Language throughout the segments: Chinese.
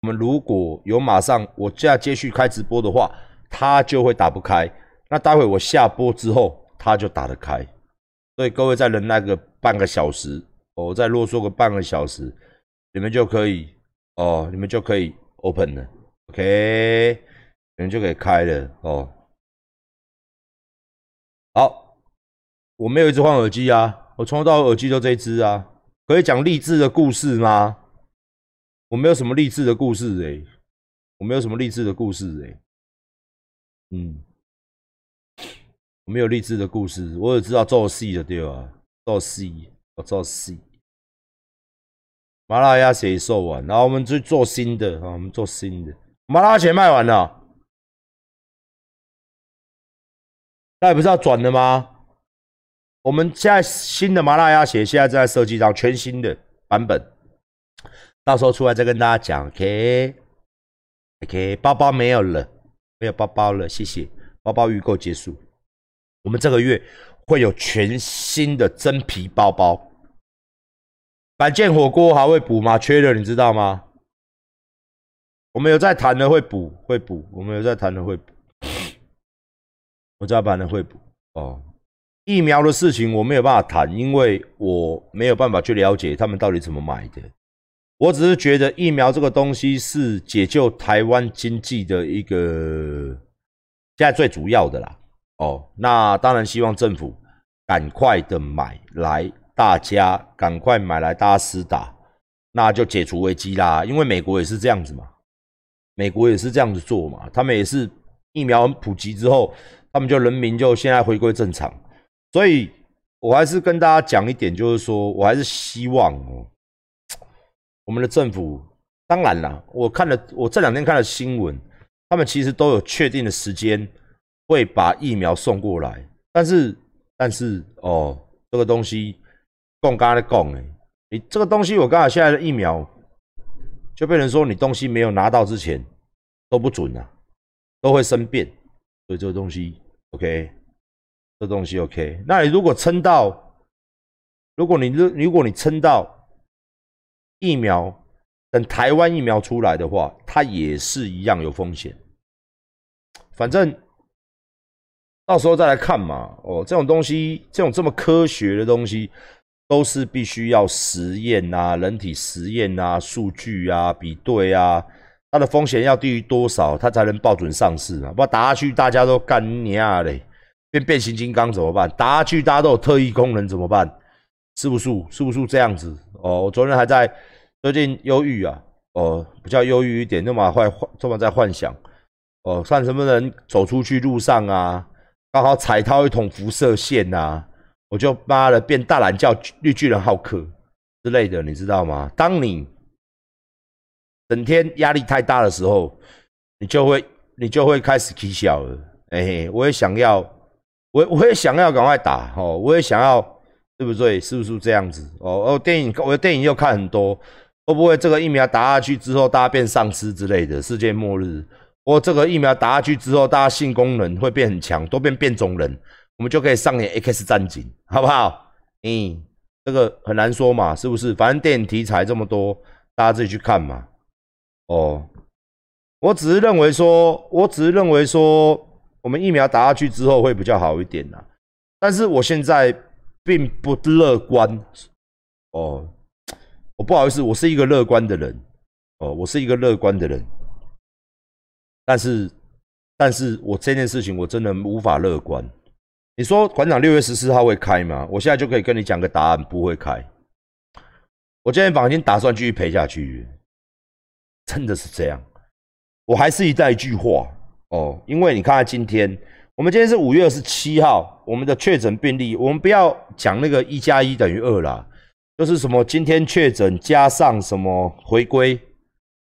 我们如果有马上我现在接续开直播的话，它就会打不开。那待会我下播之后，它就打得开。所以各位再忍耐个半个小时，我再啰嗦个半个小时，你们就可以哦，你们就可以 open 了，OK，你们就可以开了哦。好，我没有一直换耳机啊，我从头到耳机都这一只啊。可以讲励志的故事吗？我没有什么励志的故事哎，我没有什么励志的故事哎，嗯，我没有励志的故事，我只知道做戏的对吧？做戏，我做戏。麻辣鸭血售完，然后我们去做新的啊，我们做新的。麻辣血卖完了，那不是要转的吗？我们现在新的麻辣鸭血现在正在设计上全新的版本，到时候出来再跟大家讲。OK，OK，包包没有了，没有包包了，谢谢。包包预购结束，我们这个月会有全新的真皮包包。板件火锅还会补吗？缺了你知道吗？我们有在谈的会补，会补。我们有在谈的会补，我知道板的会补哦。疫苗的事情我没有办法谈，因为我没有办法去了解他们到底怎么买的。我只是觉得疫苗这个东西是解救台湾经济的一个现在最主要的啦。哦，那当然希望政府赶快的买来，大家赶快买来，大家施打，那就解除危机啦。因为美国也是这样子嘛，美国也是这样子做嘛，他们也是疫苗普及之后，他们就人民就现在回归正常。所以，我还是跟大家讲一点，就是说我还是希望哦，我们的政府，当然啦，我看了，我这两天看了新闻，他们其实都有确定的时间会把疫苗送过来，但是，但是哦，这个东西，讲刚才讲哎，你这个东西，我刚好现在的疫苗，就被人说你东西没有拿到之前都不准啊，都会生变，所以这个东西，OK。这东西 OK，那你如果撑到，如果你如如果你撑到疫苗等台湾疫苗出来的话，它也是一样有风险。反正到时候再来看嘛。哦，这种东西，这种这么科学的东西，都是必须要实验啊，人体实验啊，数据啊，比对啊，它的风险要低于多少，它才能报准上市啊？不然打下去，大家都干你啊嘞！变变形金刚怎么办？打下去大家都有特异功能怎么办？是不是？是不是这样子？哦，我昨天还在最近忧郁啊，哦，比较忧郁一点，那么幻这么在幻想，哦，看什么人走出去路上啊，刚好踩到一桶辐射线呐，我就妈的变大懒觉绿巨人浩克之类的，你知道吗？当你整天压力太大的时候，你就会你就会开始起笑了。哎，我也想要。我我也想要赶快打哦，我也想要，对不对？是不是这样子？哦哦，电影我的电影又看很多，会不会这个疫苗打下去之后，大家变丧尸之类的？世界末日？或这个疫苗打下去之后，大家性功能会变很强，都变变种人，我们就可以上演 X 战警，好不好？嗯，这个很难说嘛，是不是？反正电影题材这么多，大家自己去看嘛。哦，我只是认为说，我只是认为说。我们疫苗打下去之后会比较好一点啦，但是我现在并不乐观哦，我不好意思，我是一个乐观的人哦，我是一个乐观的人，但是，但是我这件事情我真的无法乐观。你说馆长六月十四号会开吗？我现在就可以跟你讲个答案，不会开。我今天房间打算继续赔下去，真的是这样。我还是一再一句话。哦，因为你看，今天我们今天是五月二十七号，我们的确诊病例，我们不要讲那个一加一等于二啦，就是什么今天确诊加上什么回归，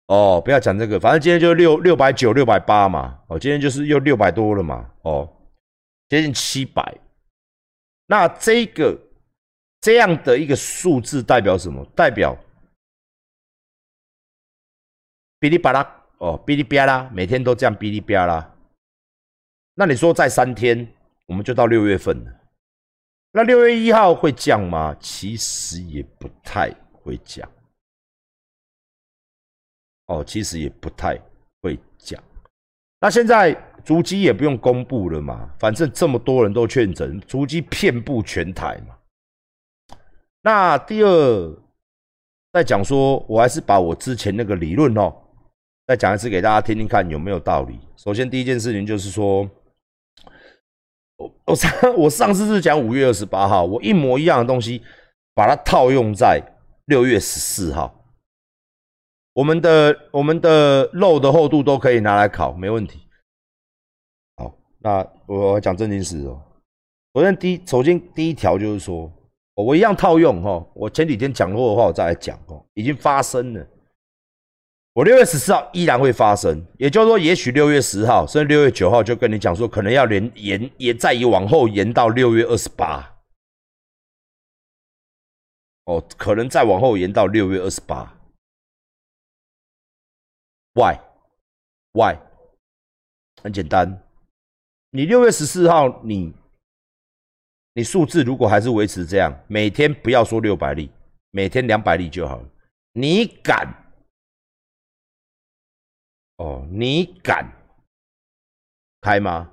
哦，不要讲这个，反正今天就六六百九、六百八嘛，哦，今天就是又六百多了嘛，哦，接近七百，那这个这样的一个数字代表什么？代表哔哩吧啦。哦，哔哩吧啦，每天都这样哔哩吧啦。那你说再三天，我们就到六月份了。那六月一号会降吗？其实也不太会降。哦，其实也不太会降。那现在足迹也不用公布了嘛，反正这么多人都确诊，足迹遍布全台嘛。那第二，再讲说，我还是把我之前那个理论哦，再讲一次给大家听听看有没有道理。首先第一件事情就是说，我我上 我上次是讲五月二十八号，我一模一样的东西，把它套用在六月十四号。我们的我们的肉的厚度都可以拿来烤，没问题。好，那我讲正经事哦。首先第首先第一条就是说，我一样套用哈。我前几天讲过的话，我再来讲哦。已经发生了，我六月十四号依然会发生，也就是说，也许六月十号甚至六月九号就跟你讲说，可能要连延也再往后延到六月二十八。哦，可能再往后延到六月二十八。Why？Why？很简单，你六月十四号，你你数字如果还是维持这样，每天不要说六百例，每天两百例就好了。你敢？哦，你敢开吗？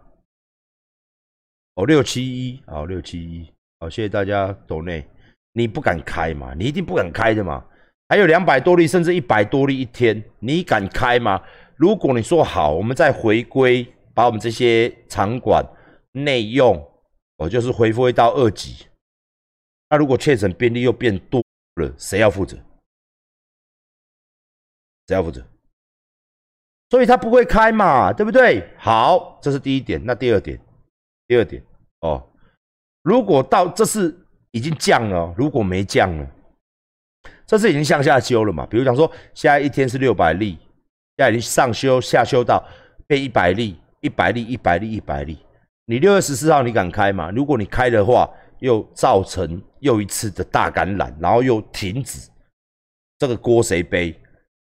哦，六七一，好，六七一，好，谢谢大家抖内。你不敢开嘛？你一定不敢开的嘛？还有两百多例，甚至一百多例一天，你敢开吗？如果你说好，我们再回归，把我们这些场馆内用，哦，就是恢复到二级。那如果确诊病例又变多了，谁要负责？谁要负责？所以他不会开嘛，对不对？好，这是第一点。那第二点，第二点哦，如果到这是已经降了，如果没降了。这是已经向下修了嘛？比如讲说，现在一天是六百例，现在已经上修下修到变一百例，一百例，一百例，一百例。你六月十四号你敢开吗？如果你开的话，又造成又一次的大感染，然后又停止，这个锅谁背？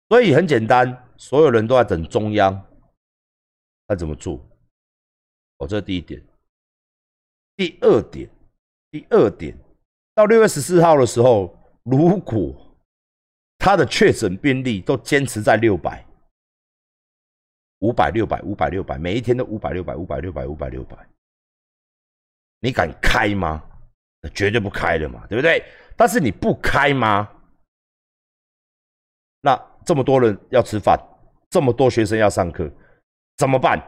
所以很简单，所有人都在等中央，他怎么做？哦，这是第一点。第二点，第二点，到六月十四号的时候，如果他的确诊病例都坚持在六百、五百、六百、五百、六百，每一天都五百、六百、五百、六百、五百、六百。你敢开吗？那绝对不开的嘛，对不对？但是你不开吗？那这么多人要吃饭，这么多学生要上课，怎么办？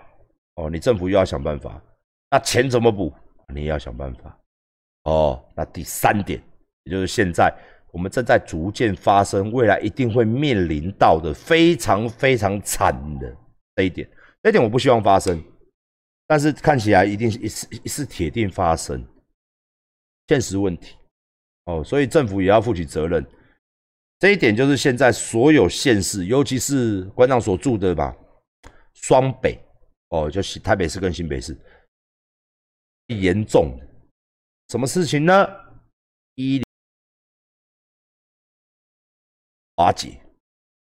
哦，你政府又要想办法。那钱怎么补？你也要想办法。哦，那第三点，也就是现在。我们正在逐渐发生，未来一定会面临到的非常非常惨的这一点，这一点我不希望发生，但是看起来一定是是是铁定发生，现实问题哦，所以政府也要负起责任。这一点就是现在所有县市，尤其是馆长所住的吧，双北哦，就是台北市跟新北市严重，什么事情呢？医。瓦解，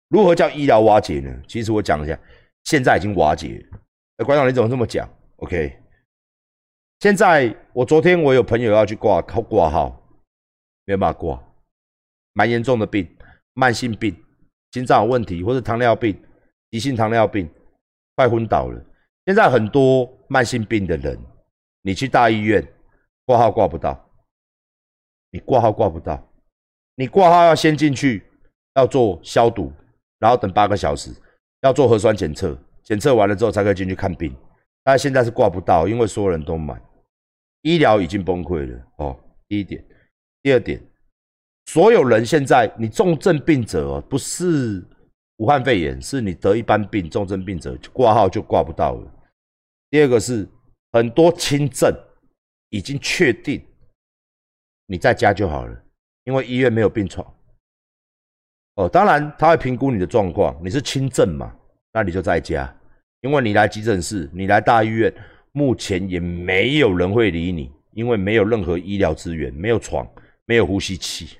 如何叫医疗瓦解呢？其实我讲一下，现在已经瓦解。哎，馆长你怎么这么讲？OK，现在我昨天我有朋友要去挂靠挂号，没有办法挂，蛮严重的病，慢性病，心脏有问题或者糖尿病，急性糖尿病，快昏倒了。现在很多慢性病的人，你去大医院挂号挂不到，你挂号挂不到，你挂号要先进去。要做消毒，然后等八个小时，要做核酸检测，检测完了之后才可以进去看病。但现在是挂不到，因为所有人都满，医疗已经崩溃了。哦，第一点，第二点，所有人现在你重症病者不是武汉肺炎，是你得一般病，重症病者挂号就挂不到了。第二个是很多轻症已经确定，你在家就好了，因为医院没有病床。哦，当然他会评估你的状况，你是轻症嘛？那你就在家，因为你来急诊室，你来大医院，目前也没有人会理你，因为没有任何医疗资源，没有床，没有呼吸器。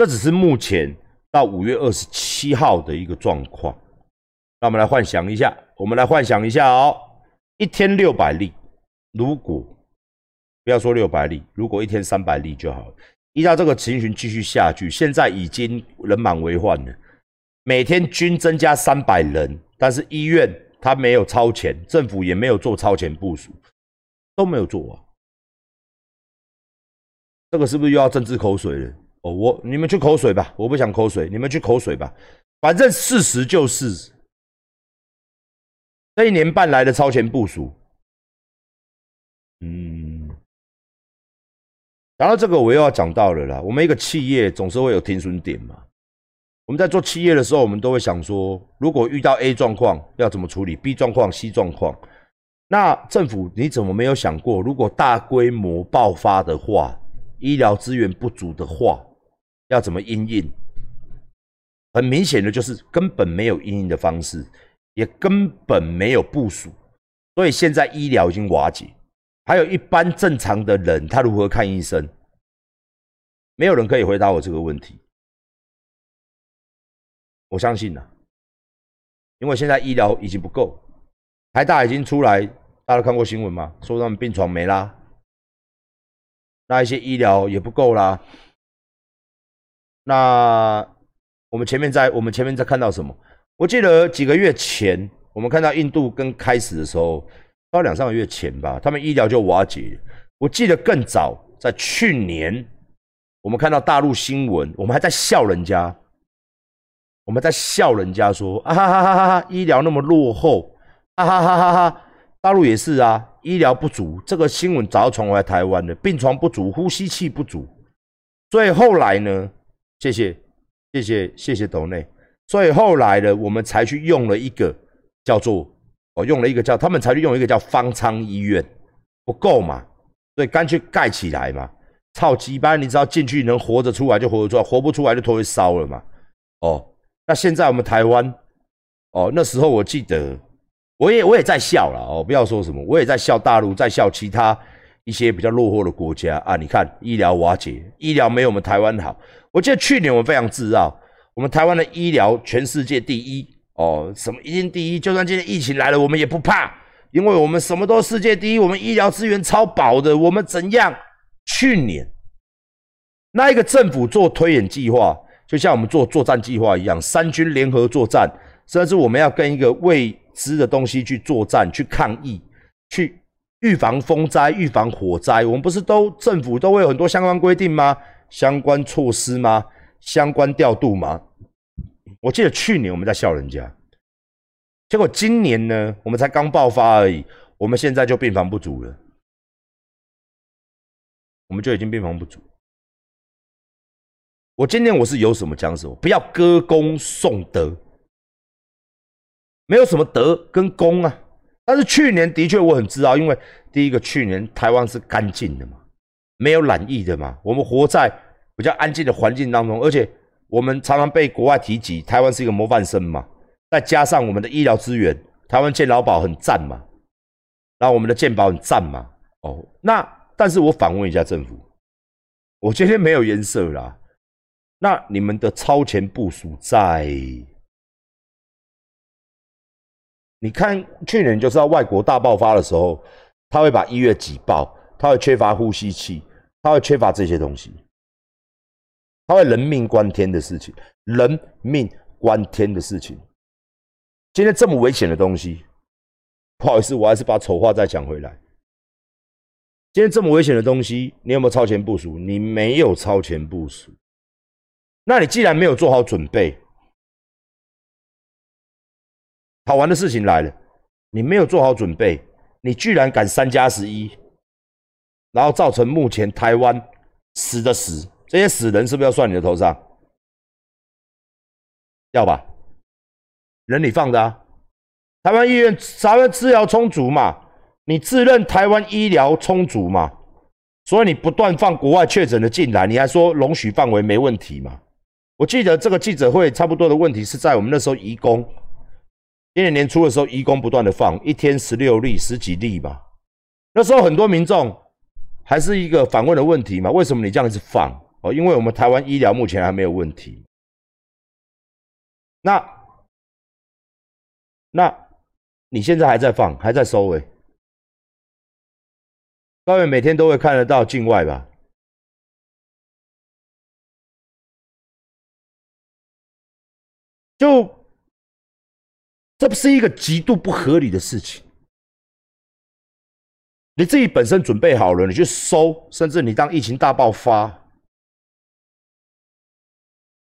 这只是目前到五月二十七号的一个状况。那我们来幻想一下，我们来幻想一下哦，一天六百例，如果不要说六百例，如果一天三百例就好了。依照这个情形继续下去，现在已经人满为患了。每天均增加三百人，但是医院它没有超前，政府也没有做超前部署，都没有做啊。这个是不是又要政治口水了？哦，我你们去口水吧，我不想口水，你们去口水吧。反正事实就是，这一年半来的超前部署，嗯，然后这个我又要讲到了啦。我们一个企业总是会有停损点嘛。我们在做企业的时候，我们都会想说，如果遇到 A 状况要怎么处理，B 状况、C 状况，那政府你怎么没有想过，如果大规模爆发的话，医疗资源不足的话？要怎么应应？很明显的就是根本没有应应的方式，也根本没有部署，所以现在医疗已经瓦解。还有一般正常的人，他如何看医生？没有人可以回答我这个问题。我相信呐，因为现在医疗已经不够，台大已经出来，大家看过新闻吗？说他们病床没啦，那一些医疗也不够啦。那我们前面在我们前面在看到什么？我记得几个月前，我们看到印度跟开始的时候，到两三个月前吧，他们医疗就瓦解。我记得更早，在去年，我们看到大陆新闻，我们还在笑人家，我们在笑人家说啊哈哈哈哈哈，医疗那么落后，啊哈哈哈哈，大陆也是啊，医疗不足，这个新闻早就传回来台湾了，病床不足，呼吸器不足，所以后来呢？谢谢，谢谢，谢谢董内。所以后来呢，我们才去用了一个叫做，哦，用了一个叫他们才去用一个叫方舱医院，不够嘛，所以干脆盖起来嘛。操鸡巴，你只要进去能活着出来就活着出来，活不出来就拖去烧了嘛。哦，那现在我们台湾，哦，那时候我记得，我也我也在笑了哦，不要说什么，我也在笑大陆，在笑其他。一些比较落后的国家啊，你看医疗瓦解，医疗没有我们台湾好。我记得去年我们非常自傲，我们台湾的医疗全世界第一哦，什么一定第一，就算今天疫情来了，我们也不怕，因为我们什么都世界第一，我们医疗资源超饱的。我们怎样？去年那一个政府做推演计划，就像我们做作战计划一样，三军联合作战，甚至我们要跟一个未知的东西去作战、去抗疫、去。预防风灾、预防火灾，我们不是都政府都会有很多相关规定吗？相关措施吗？相关调度吗？我记得去年我们在笑人家，结果今年呢，我们才刚爆发而已，我们现在就病房不足了，我们就已经病房不足。我今年我是有什么讲什么，不要歌功颂德，没有什么德跟功啊。但是去年的确我很自豪，因为第一个去年台湾是干净的嘛，没有染疫的嘛，我们活在比较安静的环境当中，而且我们常常被国外提及，台湾是一个模范生嘛，再加上我们的医疗资源，台湾健劳保很赞嘛，然后我们的健保很赞嘛，哦，那但是我反问一下政府，我今天没有颜色啦，那你们的超前部署在？你看，去年就知道外国大爆发的时候，他会把医院挤爆，他会缺乏呼吸器，他会缺乏这些东西，他会人命关天的事情，人命关天的事情。今天这么危险的东西，不好意思，我还是把丑话再讲回来。今天这么危险的东西，你有没有超前部署？你没有超前部署，那你既然没有做好准备。好玩的事情来了，你没有做好准备，你居然敢三加十一，然后造成目前台湾死的死，这些死人是不是要算你的头上？要吧？人你放的啊？台湾医院台湾治疗充足嘛？你自认台湾医疗充足嘛？所以你不断放国外确诊的进来，你还说容许范围没问题嘛？我记得这个记者会差不多的问题是在我们那时候移工。今年年初的时候，医工不断的放，一天十六例、十几例吧。那时候很多民众还是一个反问的问题嘛：为什么你这样子放？哦，因为我们台湾医疗目前还没有问题。那、那你现在还在放，还在收尾？高院每天都会看得到境外吧？就。这不是一个极度不合理的事情。你自己本身准备好了，你去收，甚至你当疫情大爆发，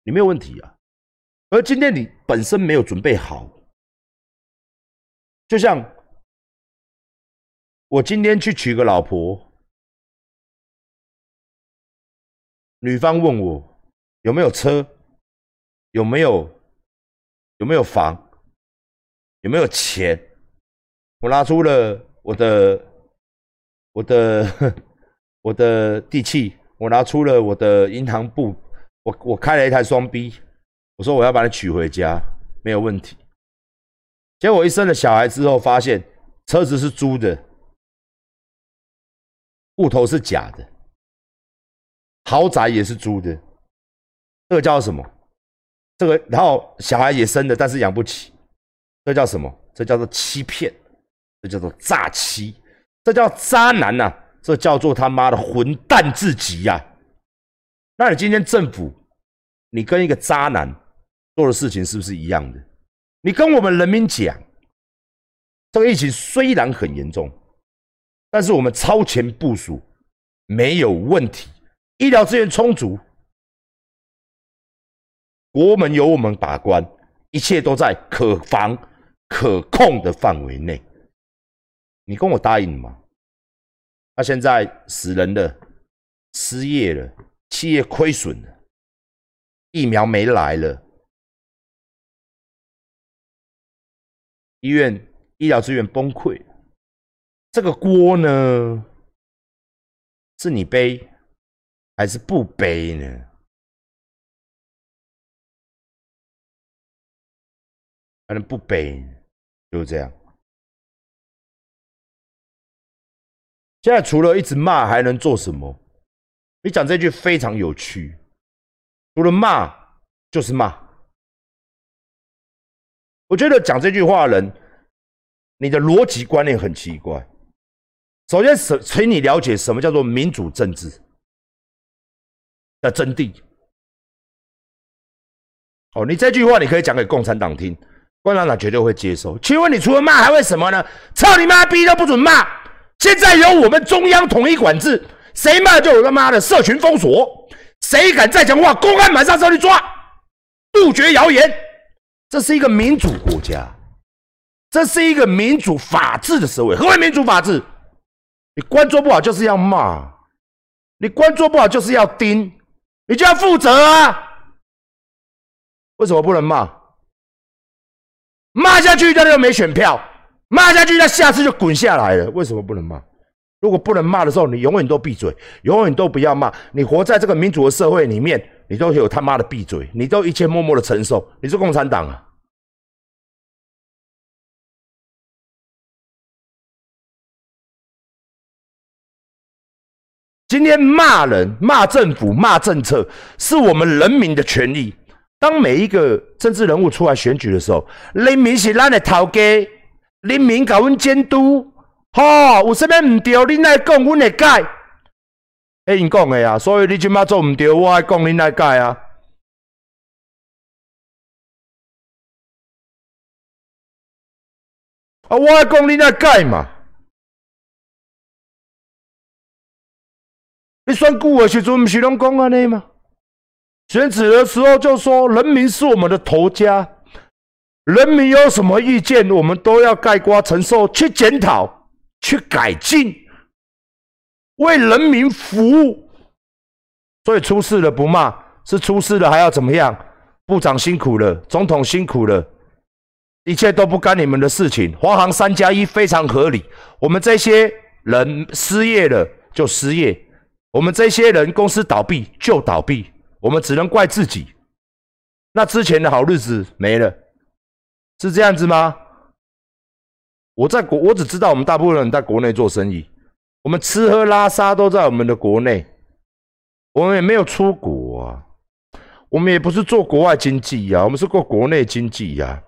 你没有问题啊。而今天你本身没有准备好，就像我今天去娶个老婆，女方问我有没有车，有没有有没有房，有没有钱，我拿出了我的。我的 我的地契，我拿出了我的银行簿，我我开了一台双 B，我说我要把你娶回家，没有问题。结果一生了小孩之后，发现车子是租的，户头是假的，豪宅也是租的，这个叫什么？这个然后小孩也生了，但是养不起，这叫什么？这叫做欺骗，这叫做诈欺。这叫渣男呐！这叫做他妈的混蛋至极呀！那你今天政府，你跟一个渣男做的事情是不是一样的？你跟我们人民讲，这个疫情虽然很严重，但是我们超前部署没有问题，医疗资源充足，国门由我们把关，一切都在可防可控的范围内。你跟我答应吗？他现在死人了，失业了，企业亏损了，疫苗没来了，医院医疗资源崩溃，这个锅呢，是你背还是不背呢？反正不背，就是这样。现在除了一直骂，还能做什么？你讲这句非常有趣，除了骂就是骂。我觉得讲这句话的人，你的逻辑观念很奇怪。首先，请请你了解什么叫做民主政治的真谛。哦，你这句话你可以讲给共产党听，共产党绝对会接受。请问你除了骂还会什么呢？操你妈逼都不准骂！现在由我们中央统一管制，谁骂就有他妈的社群封锁，谁敢再讲话，公安马上上去抓，杜绝谣言。这是一个民主国家，这是一个民主法治的社会。何为民主法治？你官做不好就是要骂，你官做不好就是要盯，你就要负责啊。为什么不能骂？骂下去他就没选票。骂下去，他下次就滚下来了。为什么不能骂？如果不能骂的时候，你永远都闭嘴，永远都不要骂。你活在这个民主的社会里面，你都有他妈的闭嘴，你都一切默默的承受。你是共产党啊！今天骂人、骂政府、骂政策，是我们人民的权利。当每一个政治人物出来选举的时候，人民是咱的头家。人民甲阮监督，吼，有啥物毋对，恁来讲，阮会改。迄因讲的啊，所以你即马做毋对，我爱讲恁来改啊。啊，我爱讲恁来改嘛。你选举的时阵，毋是拢讲安尼吗？选址的时候就说，人民是我们的头家。人民有什么意见，我们都要盖瓜承受，去检讨，去改进，为人民服务。所以出事了不骂，是出事了还要怎么样？部长辛苦了，总统辛苦了，一切都不干你们的事情。华航三加一非常合理，我们这些人失业了就失业，我们这些人公司倒闭就倒闭，我们只能怪自己。那之前的好日子没了。是这样子吗？我在国，我只知道我们大部分人在国内做生意，我们吃喝拉撒都在我们的国内，我们也没有出国啊，我们也不是做国外经济呀，我们是做国内经济呀。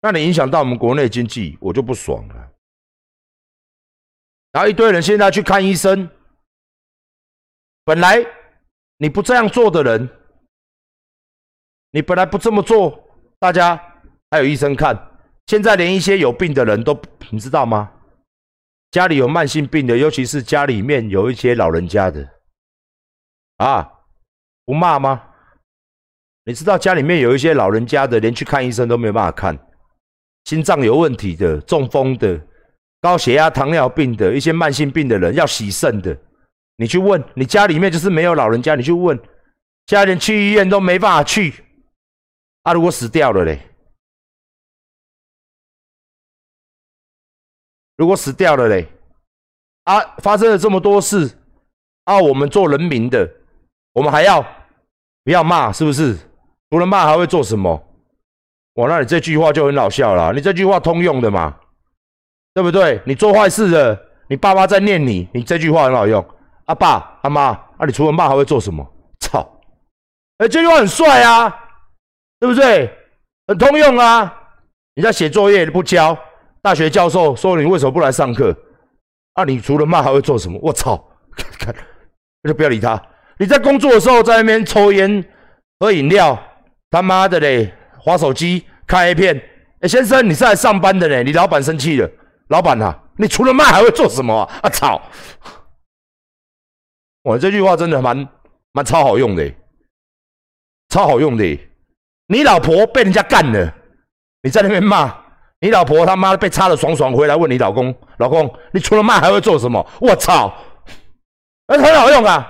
那你影响到我们国内经济，我就不爽了。然后一堆人现在去看医生，本来你不这样做的人。你本来不这么做，大家还有医生看。现在连一些有病的人都，你知道吗？家里有慢性病的，尤其是家里面有一些老人家的，啊，不骂吗？你知道家里面有一些老人家的，连去看医生都没办法看，心脏有问题的、中风的、高血压、糖尿病的一些慢性病的人要洗肾的，你去问，你家里面就是没有老人家，你去问，家人去医院都没办法去，啊，如果死掉了嘞？如果死掉了嘞，啊，发生了这么多事，啊，我们做人民的，我们还要不要骂？是不是？除了骂还会做什么？哇，那你这句话就很老笑了。你这句话通用的嘛，对不对？你做坏事的，你爸妈在念你，你这句话很好用。阿爸阿妈，啊，你除了骂还会做什么？操！哎，这句话很帅啊，对不对？很通用啊。你在写作业不交。大学教授说：“你为什么不来上课？啊，你除了骂还会做什么？我操！看，那就不要理他。你在工作的时候在那边抽烟、喝饮料，他妈的嘞，划手机、看 A 片。哎，先生，你是来上班的嘞？你老板生气了，老板呐，你除了骂还会做什么啊？啊操！我这句话真的蛮蛮超好用的，超好用的。你老婆被人家干了，你在那边骂。”你老婆他妈被插的爽爽，回来问你老公：“老公，你除了骂还会做什么？”我操，那很好用啊！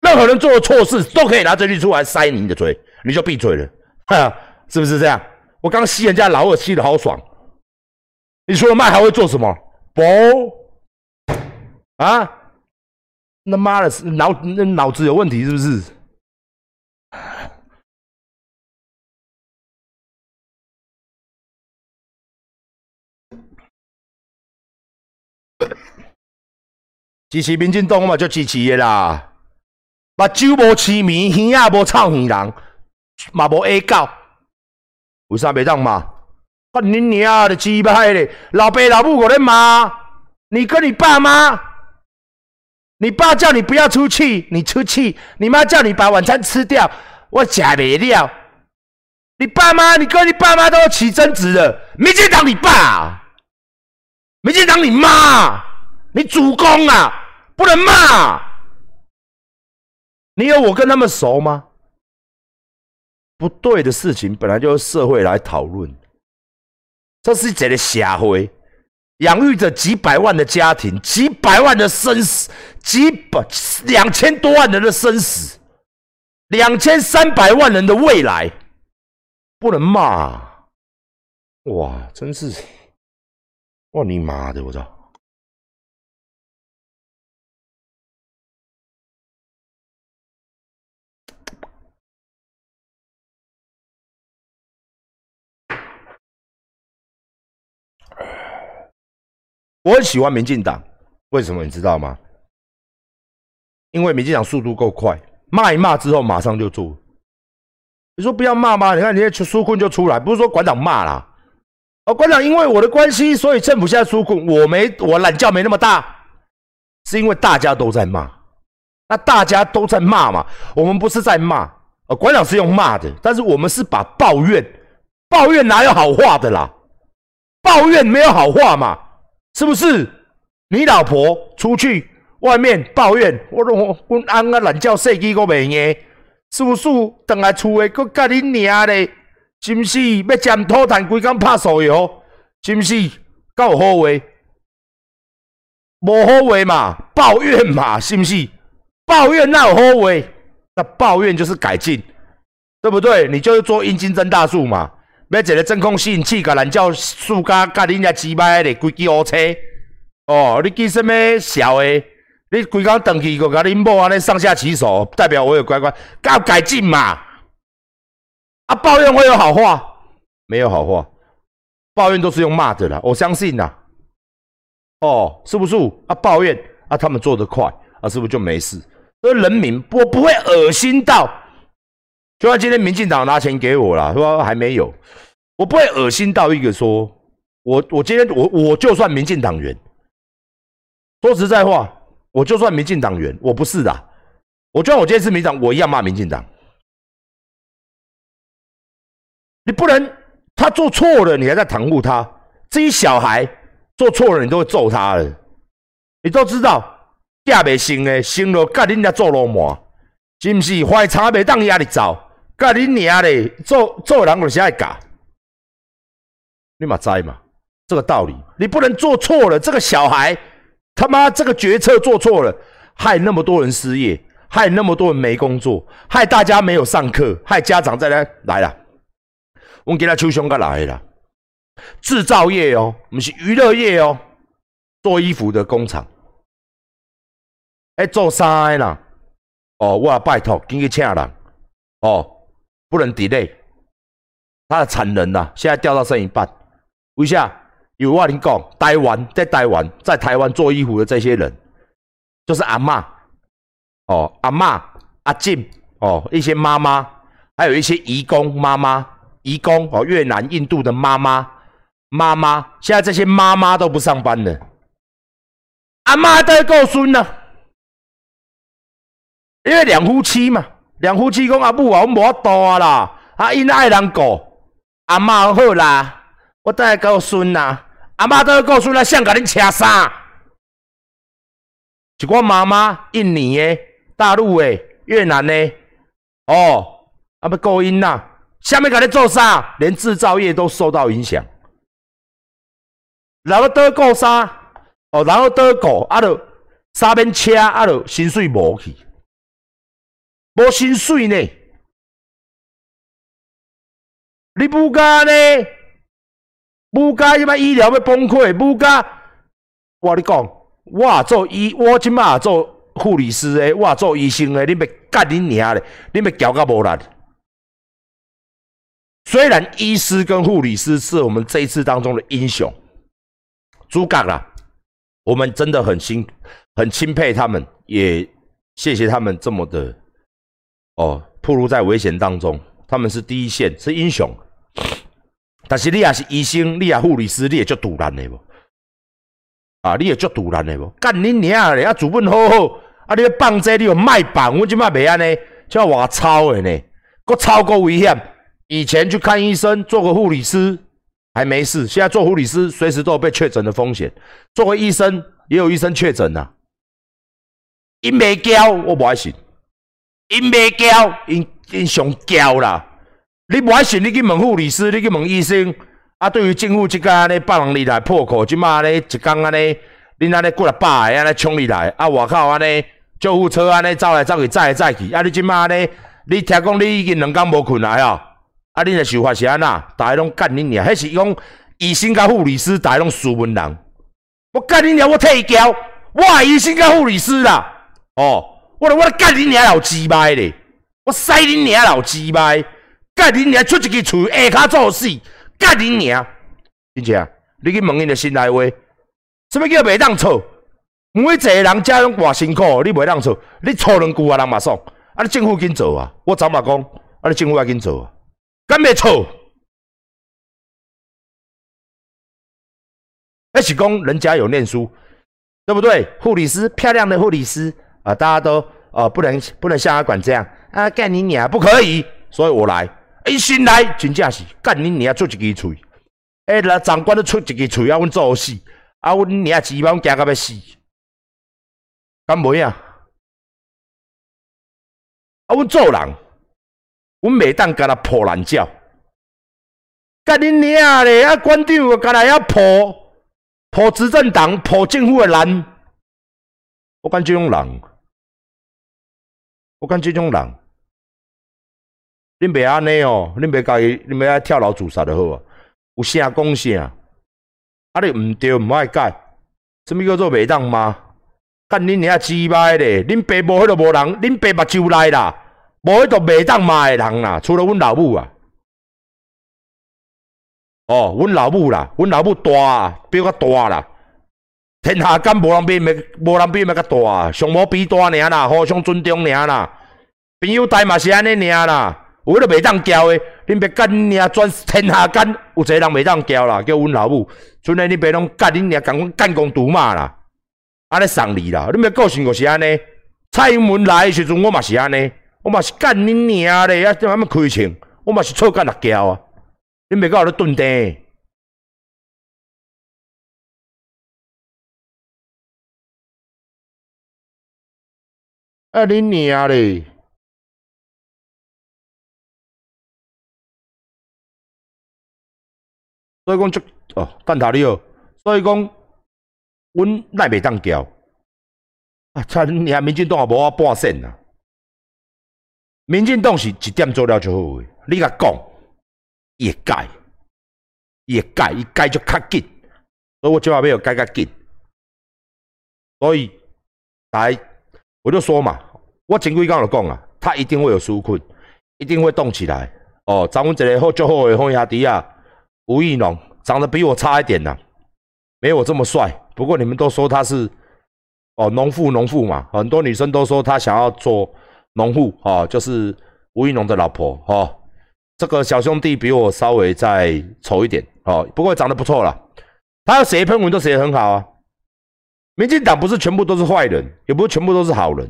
任何人做的错事都可以拿这句出来塞你的嘴，你就闭嘴了，哈，是不是这样？我刚吸人家老二吸的好爽。你除了骂还会做什么？不啊？那妈的，脑那脑子有问题是不是？支持民进党嘛，就支持的啦。目睭无痴迷，耳仔无臭耳人，嘛无恶狗。为啥袂当骂？啊，你娘的鸡巴嘞！老爸老母我咧骂，你跟你爸妈，你爸叫你不要出去，你出去；你妈叫你把晚餐吃掉，我假袂了。你爸妈，你跟你爸妈都起争执了，民进党你爸，民进党你妈，你主公啊！不能骂！你有我跟他们熟吗？不对的事情本来就是社会来讨论。这是一个社会，养育着几百万的家庭，几百万的生死，几百两千多万人的生死，两千三百万人的未来，不能骂！啊哇，真是！哇你妈的，我操！我很喜欢民进党，为什么你知道吗？因为民进党速度够快，骂一骂之后马上就做。你说不要骂吗？你看，你看苏坤就出来，不是说馆长骂啦。哦，馆长因为我的关系，所以政府现在出困，我没我懒觉没那么大，是因为大家都在骂。那大家都在骂嘛，我们不是在骂，呃，馆长是用骂的，但是我们是把抱怨，抱怨哪有好话的啦？抱怨没有好话嘛？是不是？你老婆出去外面抱怨，我我我安个懒觉睡机个袂硬，是不是？等来厝诶，佮甲你娘咧，是不是？要占土炭，规工拍手油，是不是？够好话，无好话嘛？抱怨嘛？是不是？抱怨那有好话？那抱怨就是改进，对不对？你就是做阴茎增大术嘛？买一个真空吸引器，甲咱叫树家甲恁遐鸡巴的规支乌车。哦，你记什么小的？你规工登去，个甲恁某安尼上下其手，代表我有乖乖，要改进嘛？啊，抱怨会有好话？没有好话，抱怨都是用骂的啦。我相信呐。哦，是不是？啊，抱怨啊，他们做得快啊，是不是就没事？所以人民不不会恶心到。就算今天民进党拿钱给我了，说还没有，我不会恶心到一个说，我我今天我我就算民进党员，说实在话，我就算民进党员，我不是的，我就算我今天是民党，我一样骂民进党。你不能他做错了，你还在袒护他。自己小孩做错了，你都会揍他的。你都知道，嫁未成的，生了甲恁遐做老母，是毋是？怀茶未当压力走，甲恁娘咧做做人就是爱教。你嘛知嘛？这个道理，你不能做错了。这个小孩他妈这个决策做错了，害那么多人失业，害那么多人没工作，害大家没有上课，害家长在那来了。我给他秋兄哥来了，制造业哦，不是娱乐业哦，做衣服的工厂。哎，做衫啦，哦，我拜托，紧去请人，哦，不能 delay，他的产能呐，现在掉到剩一半。为啥？有我你讲，台湾在台湾，在台湾做衣服的这些人，就是阿妈，哦，阿妈、阿静，哦，一些妈妈，还有一些义工妈妈、义工哦，越南、印度的妈妈、妈妈，现在这些妈妈都不上班了，阿妈都够孙了。因为两夫妻嘛，两夫妻讲阿母啊，我无法度啊啦，啊因爱人顾，阿嬷好啦，我等下告孙啦，阿嬷都要告孙啦，想甲恁车衫，一寡妈妈，印尼的、大陆的、越南的，哦，啊要顾因啦，下面甲恁做啥？连制造业都受到影响，然后都顾啥？哦，然后都顾，啊就三边车，啊就薪水无去。无薪水呢？你不加呢？不加，即摆医疗要崩溃。不加，我你讲，我做医，我即摆做护理师诶，我做医生诶，你要干你娘咧？你要交到无力？虽然医师跟护理师是我们这一次当中的英雄，主角啦，我们真的很钦很钦佩他们，也谢谢他们这么的。哦，暴露在危险当中，他们是第一线，是英雄。但是你也是医生，你也护理师，你也足突然的无？啊，你也足突然的无？干你娘嘞！啊，主本好好，啊，你放这，你又卖板，我即摆袂安尼，叫我操的呢，够超过危险。以前去看医生，做个护理师还没事，现在做护理师，随时都有被确诊的风险。做个医生，也有医生确诊呐。因未交，我不爱信。因未交，因因上交啦！你无爱信，你去问护理师，你去问医生。啊，对于政府即间安尼百人里来破口，即马安尼一工安尼，恁安尼过来百个安尼冲入来，啊，外口安尼救护车安尼走来走去，载来载去。啊，你即马安尼，你听讲你已经两工无困来哦。啊，恁的想法是安怎？大家拢干恁娘，迄是讲医生甲护理师，大家拢斯文人。我干恁娘，我退交，我医生甲护理师啦，哦。我我干你娘老鸡巴咧！我塞你娘老鸡巴！干你娘出一支嘴下骹做死！干你娘！真正，你去问因的心内话，什么叫袂当错？每一个人家拢偌辛苦，你袂当错？你错两句啊，人马爽！啊，你政府紧做啊！我早嘛讲，啊，你政府要紧做啊！敢袂错？那是讲人家有念书，对不对？护理师，漂亮的护理师。啊！大家都哦，不能不能像阿管这样啊！干你娘，不可以！所以我来，一心来，真正是干你娘出一支嘴！哎，那长官都出一支嘴，啊，阮做死，啊，阮娘鸡巴，阮惊到要死，敢袂啊？啊，阮做人，阮袂当甲他破烂叫，干你娘咧！啊，官长干来要破破执政党，破政府的人，我感这种人。我讲这种人，恁别安尼哦，恁别家己，恁别爱跳楼自杀就好啊。有啥讲啥，啊你毋对，毋爱改。什么叫做袂当吗？干恁遐鸡掰咧！恁爸无迄个无人，恁爸目睭内啦，无迄个袂当骂的人啦，除了阮老母啊。哦，阮老母啦，阮老母大啊，比较大啦。天下间无人比咪无人比咪较大，上无比大尔啦，互相尊重尔啦。朋友待嘛是安尼尔啦，有迄个袂当交的，恁别干尔转天下间有一个人袂当交啦，叫阮老母。剩下恁别拢干恁尔共阮干公独骂啦，安尼送你啦。恁别个性就是安尼。蔡英文来时阵，我嘛是安尼，我嘛是干恁尔咧，啊怎么开枪？我嘛是错干六交啊。你袂搞咧炖地。啊，你娘嘞！所以讲，就哦，蛋挞你哦。所以讲，阮奈袂当叫。啊，差你啊！民进党也无我半线呐。民进党是一点做了就好诶。你甲讲，伊会改，伊会改，伊改就较紧。所以我即话要改较紧。所以，来，我就说嘛，我前几工就讲啊，他一定会有纾困，一定会动起来。哦，咱阮一个好足好诶好兄弟啊，吴亦农长得比我差一点呐，没有我这么帅。不过你们都说他是。哦，农妇，农妇嘛，很多女生都说他想要做农妇，哦，就是吴亦农的老婆，哦，这个小兄弟比我稍微再丑一点，哦，不过长得不错了。他要写喷文都写得很好啊。民进党不是全部都是坏人，也不是全部都是好人。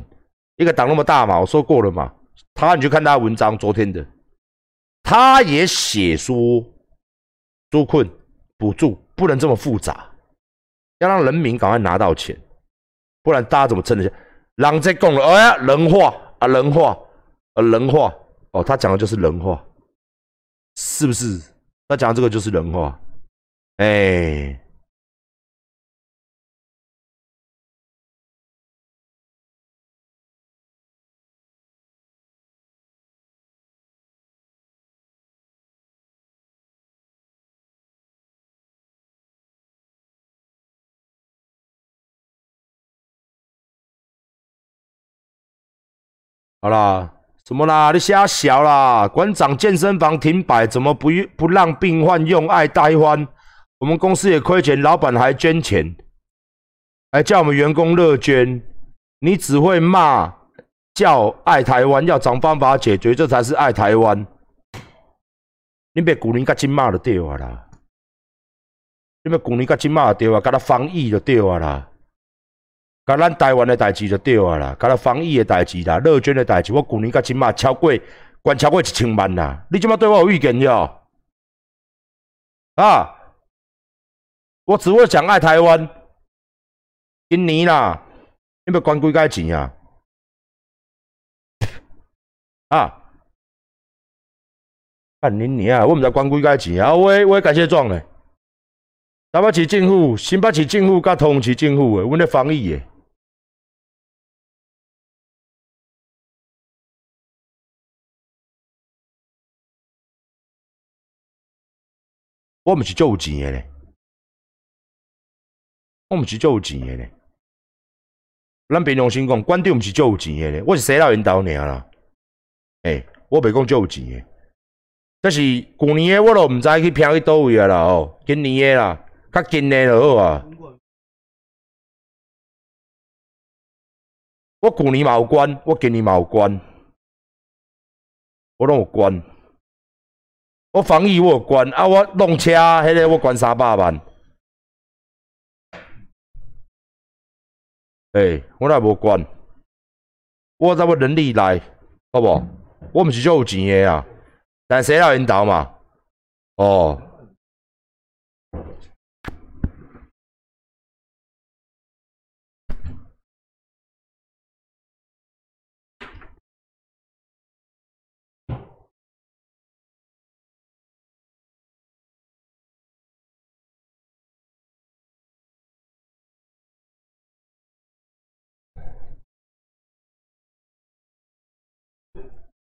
一个党那么大嘛，我说过了嘛。他你去看他文章，昨天的，他也写说，纾困补助不能这么复杂，要让人民赶快拿到钱。不然大家怎么撑得下？人在讲了，哎呀，人话啊，人话啊，人话哦，他讲的就是人话，是不是？他讲这个就是人话，哎。好啦，什么啦？你瞎小啦！馆长健身房停摆，怎么不不让病患用爱台湾？我们公司也亏钱，老板还捐钱，还叫我们员工乐捐。你只会骂，叫爱台湾，要找方法解决，这才是爱台湾。你别古年甲今骂就对啊啦！你别古年甲今骂就对啊，甲他防疫就对啊啦！甲咱台湾的代志就对啊啦，甲咱防疫的代志啦，乐捐的代志，我去年甲今嘛超过，管超过一千万啦。你即马对我有意见哟？啊，我只会讲爱台湾。今年啦，你要关几盖钱啊？啊，看你你啊，我毋知关几盖钱啊？我我感谢状嘞。台北市政府、新北市政府、甲通市政府诶，阮咧防疫诶。我毋是足有钱诶咧，我毋是足有钱诶咧。咱平常心讲，官长毋是足有钱诶咧，我是洗脑引导尔啦。诶，我袂讲足有钱诶，但是旧年诶，我都毋知去拼去倒位啊啦哦，今年诶啦，较近诶就好啊。我旧年嘛有关，我今年嘛有关，我拢有关。我防疫我有关啊，我弄车迄个我关三百万。诶，我那无关，我在我能力来，好无？我毋是足有钱的啊，但谁要引导嘛？哦。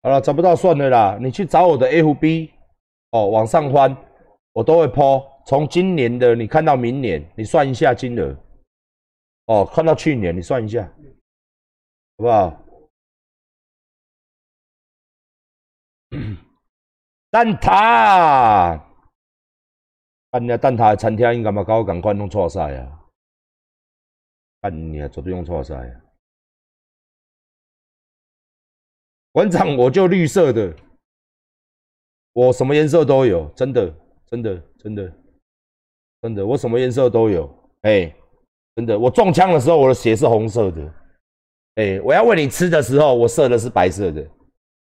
好了，找不到算了啦。你去找我的 FB 哦，往上翻，我都会抛。从今年的你看到明年，你算一下金额。哦，看到去年你算一下，好不好？蛋挞，啊你蛋挞餐厅应该嘛搞赶快弄错晒啊！按你绝对用错晒啊！馆长，我就绿色的，我什么颜色都有，真的，真的，真的，真的，我什么颜色都有，哎，真的，我中枪的时候，我的血是红色的，哎，我要喂你吃的时候，我射的是白色的，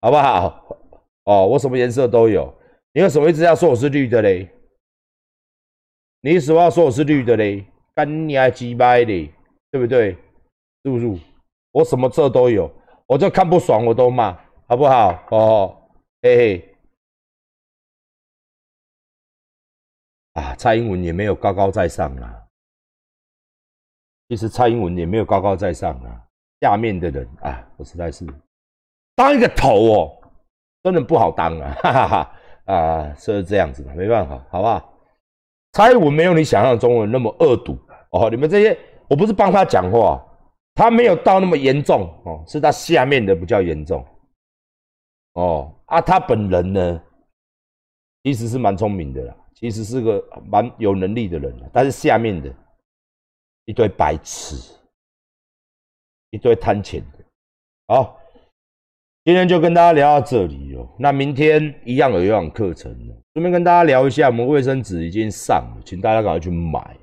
好不好？哦，我什么颜色都有，你为什么一直要说我是绿的嘞？你为什么要说我是绿的嘞？干你还鸡掰嘞，对不对？是不是？我什么色都有，我就看不爽我都骂，好不好？哦，嘿嘿。啊，蔡英文也没有高高在上啊。其实蔡英文也没有高高在上啊，下面的人啊，我实在是当一个头哦，真的不好当啊，哈哈哈啊，是这样子的，没办法，好不好？蔡英文没有你想象中的那么恶毒哦，你们这些，我不是帮他讲话，他没有到那么严重哦，是他下面的比较严重哦，啊，他本人呢，其实是蛮聪明的啦，其实是个蛮有能力的人，但是下面的。一堆白痴，一堆贪钱的。好，今天就跟大家聊到这里哦。那明天一样有游泳课程顺便跟大家聊一下，我们卫生纸已经上了，请大家赶快去买。